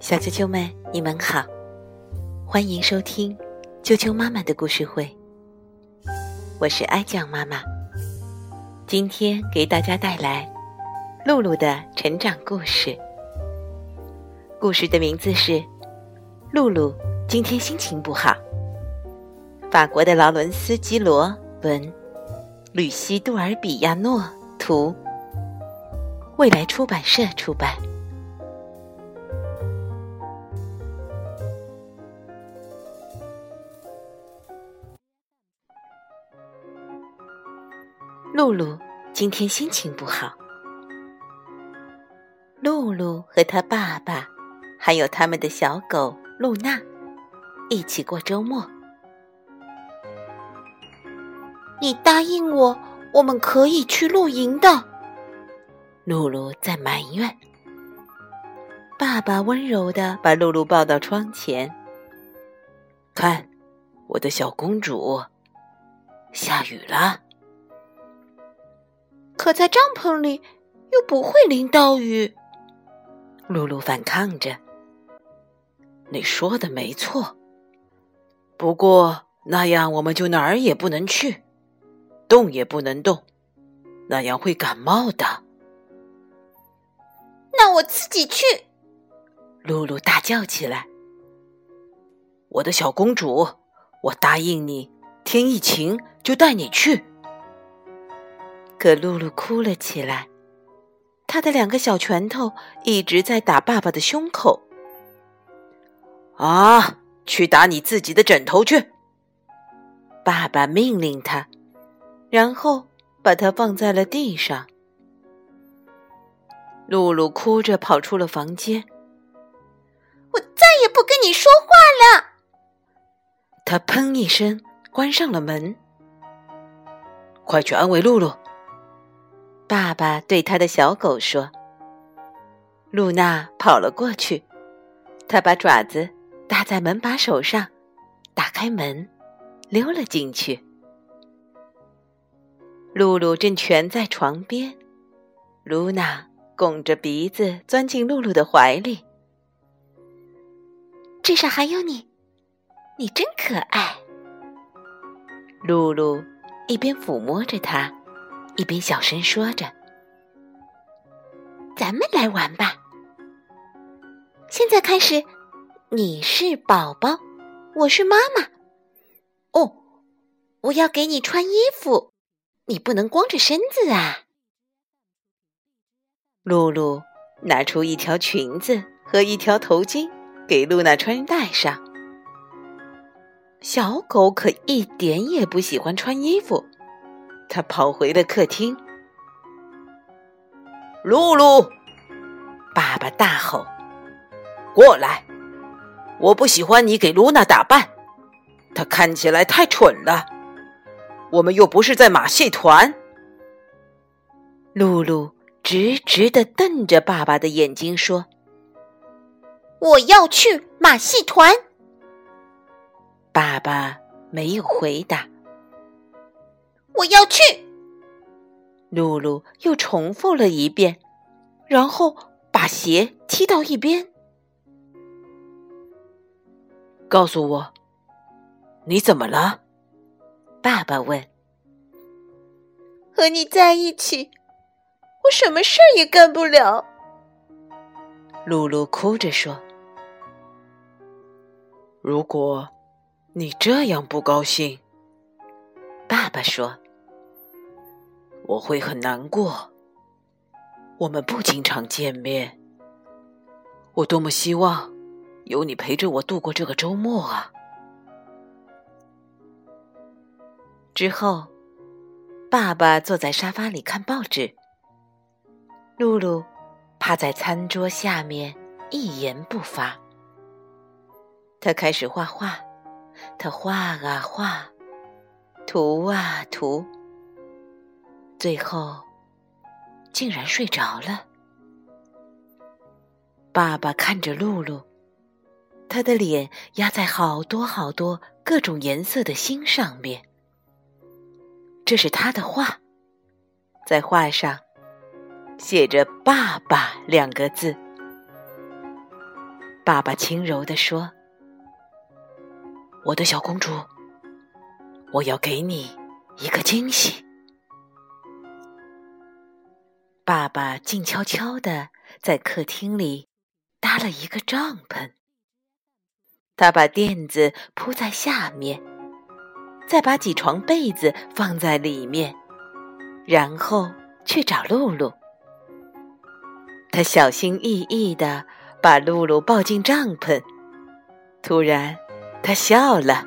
小啾啾们，你们好，欢迎收听啾啾妈妈的故事会。我是爱酱妈妈，今天给大家带来露露的成长故事。故事的名字是《露露今天心情不好》。法国的劳伦斯·基罗文，吕西·杜尔比亚诺图，未来出版社出版。露露今天心情不好。露露和她爸爸，还有他们的小狗露娜，一起过周末。你答应我，我们可以去露营的。露露在埋怨。爸爸温柔的把露露抱到窗前，看，我的小公主，下雨了。可在帐篷里又不会淋到雨，露露反抗着。你说的没错，不过那样我们就哪儿也不能去，动也不能动，那样会感冒的。我自己去！露露大叫起来。我的小公主，我答应你，天一晴就带你去。可露露哭了起来，她的两个小拳头一直在打爸爸的胸口。啊，去打你自己的枕头去！爸爸命令他，然后把他放在了地上。露露哭着跑出了房间。我再也不跟你说话了。他砰一声关上了门。快去安慰露露。爸爸对他的小狗说：“露娜跑了过去，他把爪子搭在门把手上，打开门，溜了进去。露露正蜷在床边，露娜拱着鼻子钻进露露的怀里。至少还有你，你真可爱。”露露一边抚摸着它。一边小声说着：“咱们来玩吧。现在开始，你是宝宝，我是妈妈。哦，我要给你穿衣服，你不能光着身子啊。”露露拿出一条裙子和一条头巾给露娜穿戴上。小狗可一点也不喜欢穿衣服。它跑回了客厅。露露，爸爸大吼：“过来！我不喜欢你给露娜打扮，她看起来太蠢了。我们又不是在马戏团。”露露直直的瞪着爸爸的眼睛说：“我要去马戏团。”爸爸没有回答。我要去。露露又重复了一遍，然后把鞋踢到一边。告诉我，你怎么了？爸爸问。和你在一起，我什么事儿也干不了。露露哭着说：“如果你这样不高兴，爸爸说。”我会很难过。我们不经常见面，我多么希望有你陪着我度过这个周末啊！之后，爸爸坐在沙发里看报纸，露露趴在餐桌下面一言不发。他开始画画，他画啊画，涂啊涂。最后，竟然睡着了。爸爸看着露露，他的脸压在好多好多各种颜色的心上面。这是他的画，在画上，写着“爸爸”两个字。爸爸轻柔地说：“我的小公主，我要给你一个惊喜。”爸爸静悄悄地在客厅里搭了一个帐篷，他把垫子铺在下面，再把几床被子放在里面，然后去找露露。他小心翼翼地把露露抱进帐篷，突然，他笑了。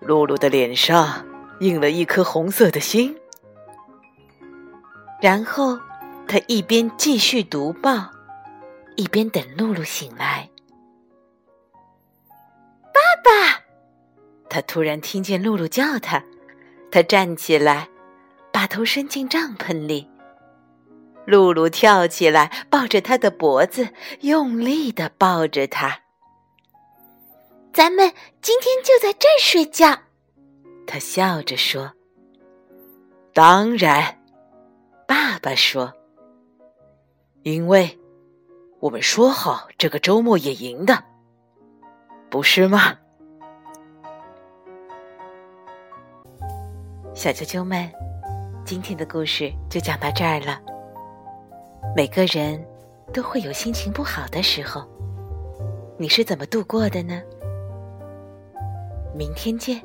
露露的脸上印了一颗红色的心。然后，他一边继续读报，一边等露露醒来。爸爸，他突然听见露露叫他，他站起来，把头伸进帐篷里。露露跳起来，抱着他的脖子，用力的抱着他。咱们今天就在这儿睡觉，他笑着说：“当然。”爸爸说：“因为我们说好这个周末野营的，不是吗？”小啾啾们，今天的故事就讲到这儿了。每个人都会有心情不好的时候，你是怎么度过的呢？明天见。